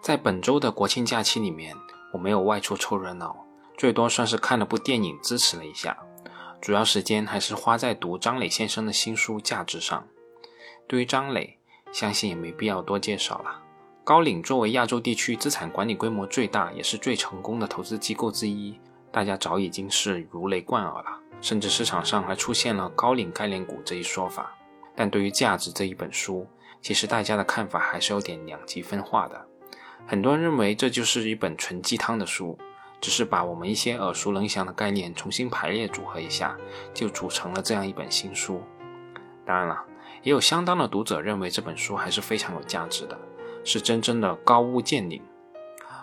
在本周的国庆假期里面，我没有外出凑热闹，最多算是看了部电影支持了一下，主要时间还是花在读张磊先生的新书《价值》上。对于张磊，相信也没必要多介绍了。高瓴作为亚洲地区资产管理规模最大也是最成功的投资机构之一，大家早已经是如雷贯耳了，甚至市场上还出现了“高瓴概念股”这一说法。但对于《价值》这一本书，其实大家的看法还是有点两极分化的。很多人认为这就是一本纯鸡汤的书，只是把我们一些耳熟能详的概念重新排列组合一下，就组成了这样一本新书。当然了，也有相当的读者认为这本书还是非常有价值的，是真正的高屋建瓴。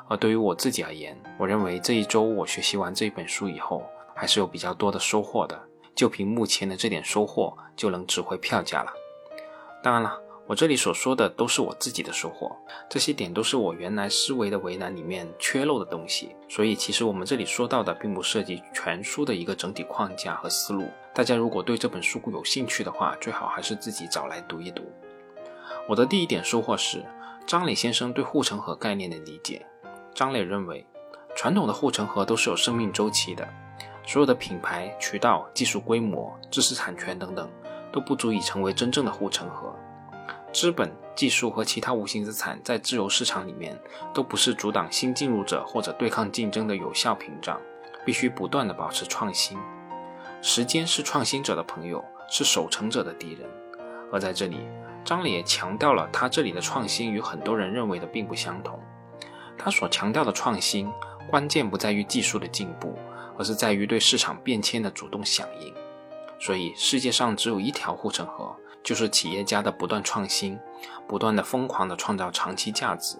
而对于我自己而言，我认为这一周我学习完这本书以后，还是有比较多的收获的。就凭目前的这点收获，就能值回票价了。当然了。我这里所说的都是我自己的收获，这些点都是我原来思维的围栏里面缺漏的东西，所以其实我们这里说到的并不涉及全书的一个整体框架和思路。大家如果对这本书有兴趣的话，最好还是自己找来读一读。我的第一点收获是张磊先生对护城河概念的理解。张磊认为，传统的护城河都是有生命周期的，所有的品牌、渠道、技术规模、知识产权等等，都不足以成为真正的护城河。资本、技术和其他无形资产在自由市场里面都不是阻挡新进入者或者对抗竞争的有效屏障，必须不断的保持创新。时间是创新者的朋友，是守成者的敌人。而在这里，张磊也强调了他这里的创新与很多人认为的并不相同。他所强调的创新，关键不在于技术的进步，而是在于对市场变迁的主动响应。所以，世界上只有一条护城河。就是企业家的不断创新，不断的疯狂的创造长期价值。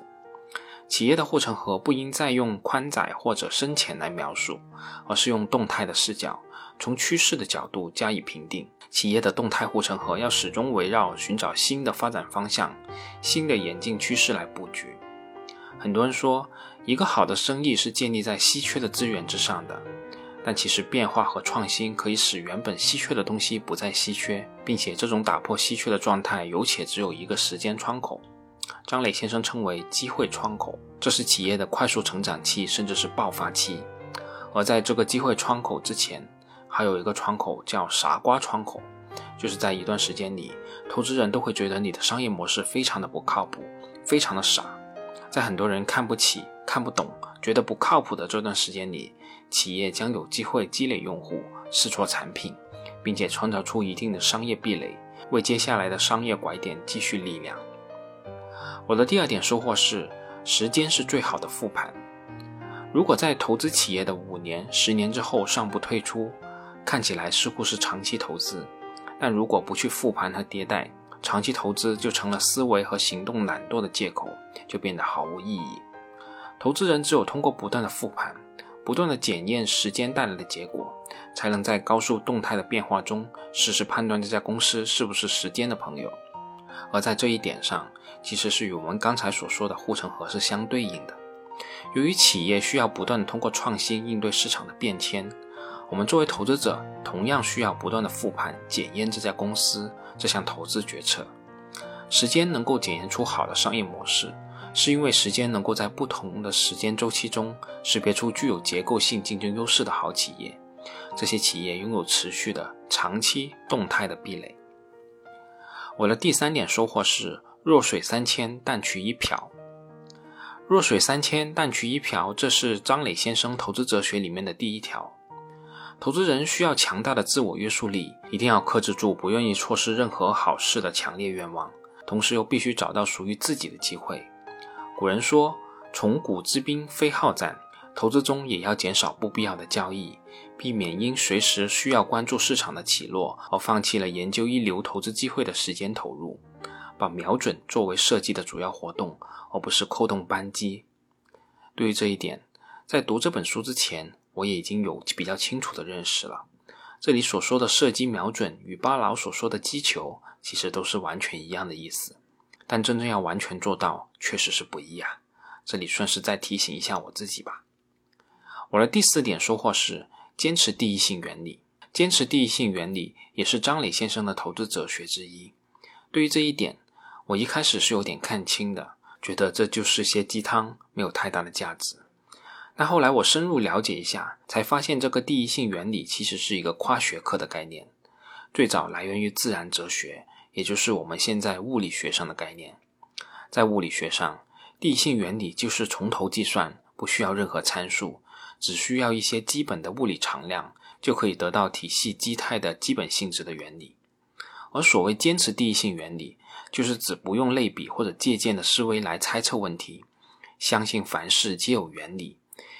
企业的护城河不应再用宽窄或者深浅来描述，而是用动态的视角，从趋势的角度加以评定。企业的动态护城河要始终围绕寻找新的发展方向、新的演进趋势来布局。很多人说，一个好的生意是建立在稀缺的资源之上的。但其实变化和创新可以使原本稀缺的东西不再稀缺，并且这种打破稀缺的状态有且只有一个时间窗口。张磊先生称为机会窗口，这是企业的快速成长期，甚至是爆发期。而在这个机会窗口之前，还有一个窗口叫傻瓜窗口，就是在一段时间里，投资人都会觉得你的商业模式非常的不靠谱，非常的傻。在很多人看不起、看不懂、觉得不靠谱的这段时间里。企业将有机会积累用户、试错产品，并且创造出一定的商业壁垒，为接下来的商业拐点积蓄力量。我的第二点收获是：时间是最好的复盘。如果在投资企业的五年、十年之后尚不退出，看起来似乎是长期投资；但如果不去复盘和迭代，长期投资就成了思维和行动懒惰的借口，就变得毫无意义。投资人只有通过不断的复盘。不断的检验时间带来的结果，才能在高速动态的变化中实时判断这家公司是不是时间的朋友。而在这一点上，其实是与我们刚才所说的护城河是相对应的。由于企业需要不断通过创新应对市场的变迁，我们作为投资者同样需要不断的复盘检验这家公司这项投资决策。时间能够检验出好的商业模式。是因为时间能够在不同的时间周期中识别出具有结构性竞争优势的好企业，这些企业拥有持续的长期动态的壁垒。我的第三点收获是：弱水三千，淡取一瓢。弱水三千，淡取一瓢，这是张磊先生投资哲学里面的第一条。投资人需要强大的自我约束力，一定要克制住不愿意错失任何好事的强烈愿望，同时又必须找到属于自己的机会。古人说：“从古之兵非好战。”投资中也要减少不必要的交易，避免因随时需要关注市场的起落而放弃了研究一流投资机会的时间投入。把瞄准作为射击的主要活动，而不是扣动扳机。对于这一点，在读这本书之前，我也已经有比较清楚的认识了。这里所说的射击瞄准与巴劳所说的击球，其实都是完全一样的意思。但真正要完全做到，确实是不易啊。这里顺势再提醒一下我自己吧。我的第四点收获是坚持第一性原理。坚持第一性原理也是张磊先生的投资哲学之一。对于这一点，我一开始是有点看清的，觉得这就是些鸡汤，没有太大的价值。但后来我深入了解一下，才发现这个第一性原理其实是一个跨学科的概念，最早来源于自然哲学，也就是我们现在物理学上的概念。在物理学上，第一性原理就是从头计算，不需要任何参数，只需要一些基本的物理常量，就可以得到体系基态的基本性质的原理。而所谓坚持第一性原理，就是指不用类比或者借鉴的思维来猜测问题，相信凡事皆有原理。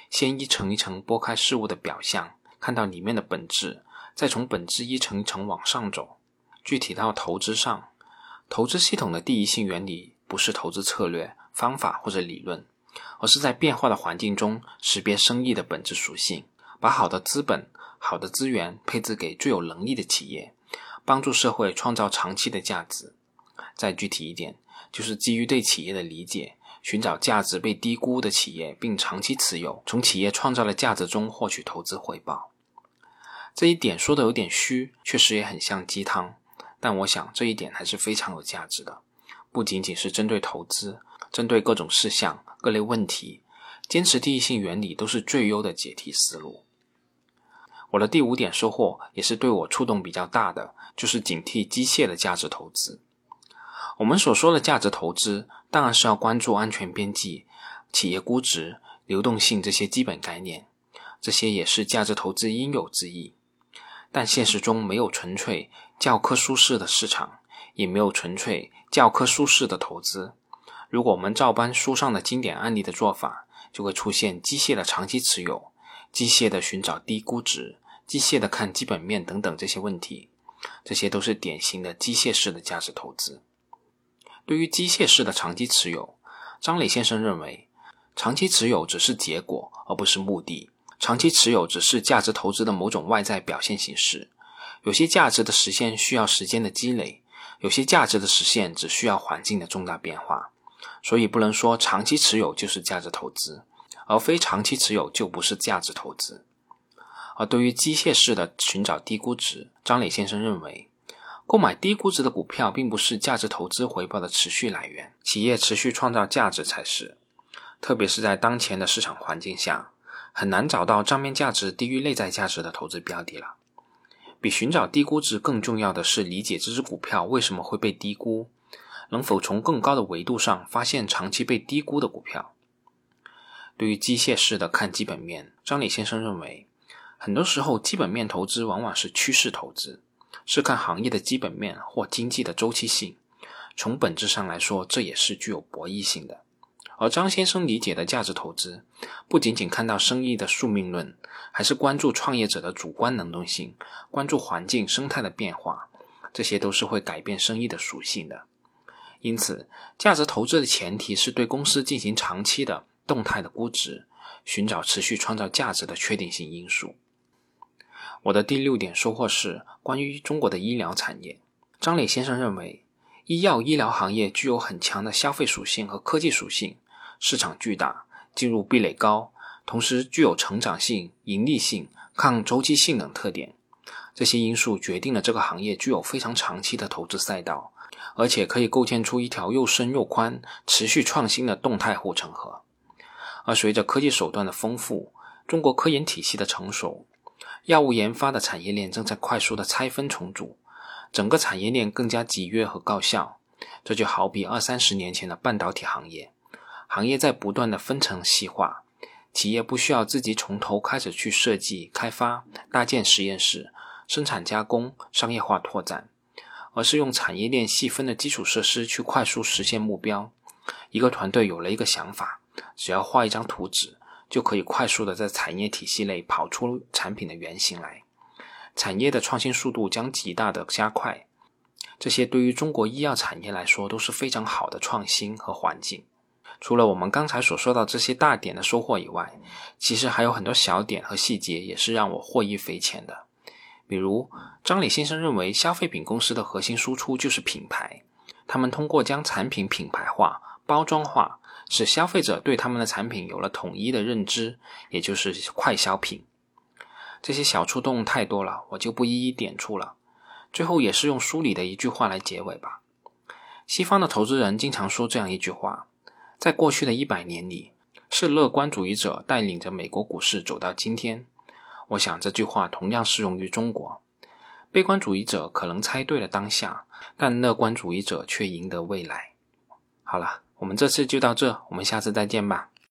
先一层一层剥开事物的表象，看到里面的本质，再从本质一层一层往上走。具体到投资上，投资系统的第一性原理不是投资策略、方法或者理论，而是在变化的环境中识别生意的本质属性，把好的资本、好的资源配置给最有能力的企业，帮助社会创造长期的价值。再具体一点，就是基于对企业的理解。寻找价值被低估的企业，并长期持有，从企业创造的价值中获取投资回报。这一点说的有点虚，确实也很像鸡汤。但我想这一点还是非常有价值的。不仅仅是针对投资，针对各种事项、各类问题，坚持第一性原理都是最优的解题思路。我的第五点收获也是对我触动比较大的，就是警惕机械的价值投资。我们所说的价值投资，当然是要关注安全边际、企业估值、流动性这些基本概念，这些也是价值投资应有之义。但现实中没有纯粹教科书式的市场，也没有纯粹教科书式的投资。如果我们照搬书上的经典案例的做法，就会出现机械的长期持有、机械的寻找低估值、机械的看基本面等等这些问题。这些都是典型的机械式的价值投资。对于机械式的长期持有，张磊先生认为，长期持有只是结果，而不是目的。长期持有只是价值投资的某种外在表现形式。有些价值的实现需要时间的积累，有些价值的实现只需要环境的重大变化。所以不能说长期持有就是价值投资，而非长期持有就不是价值投资。而对于机械式的寻找低估值，张磊先生认为。购买低估值的股票，并不是价值投资回报的持续来源，企业持续创造价值才是。特别是在当前的市场环境下，很难找到账面价值低于内在价值的投资标的了。比寻找低估值更重要的是理解这只股票为什么会被低估，能否从更高的维度上发现长期被低估的股票。对于机械式的看基本面，张磊先生认为，很多时候基本面投资往往是趋势投资。是看行业的基本面或经济的周期性，从本质上来说，这也是具有博弈性的。而张先生理解的价值投资，不仅仅看到生意的宿命论，还是关注创业者的主观能动性，关注环境生态的变化，这些都是会改变生意的属性的。因此，价值投资的前提是对公司进行长期的动态的估值，寻找持续创造价值的确定性因素。我的第六点收获是关于中国的医疗产业。张磊先生认为，医药医疗行业具有很强的消费属性和科技属性，市场巨大，进入壁垒高，同时具有成长性、盈利性、抗周期性等特点。这些因素决定了这个行业具有非常长期的投资赛道，而且可以构建出一条又深又宽、持续创新的动态护城河。而随着科技手段的丰富，中国科研体系的成熟。药物研发的产业链正在快速的拆分重组，整个产业链更加集约和高效。这就好比二三十年前的半导体行业，行业在不断的分层细化，企业不需要自己从头开始去设计、开发、搭建实验室、生产加工、商业化拓展，而是用产业链细分的基础设施去快速实现目标。一个团队有了一个想法，只要画一张图纸。就可以快速的在产业体系内跑出产品的原型来，产业的创新速度将极大的加快。这些对于中国医药产业来说都是非常好的创新和环境。除了我们刚才所说到这些大点的收获以外，其实还有很多小点和细节也是让我获益匪浅的。比如，张磊先生认为，消费品公司的核心输出就是品牌，他们通过将产品品牌化、包装化。使消费者对他们的产品有了统一的认知，也就是快消品。这些小触动太多了，我就不一一点出了。最后也是用书里的一句话来结尾吧。西方的投资人经常说这样一句话：在过去的一百年里，是乐观主义者带领着美国股市走到今天。我想这句话同样适用于中国。悲观主义者可能猜对了当下，但乐观主义者却赢得未来。好了，我们这次就到这，我们下次再见吧。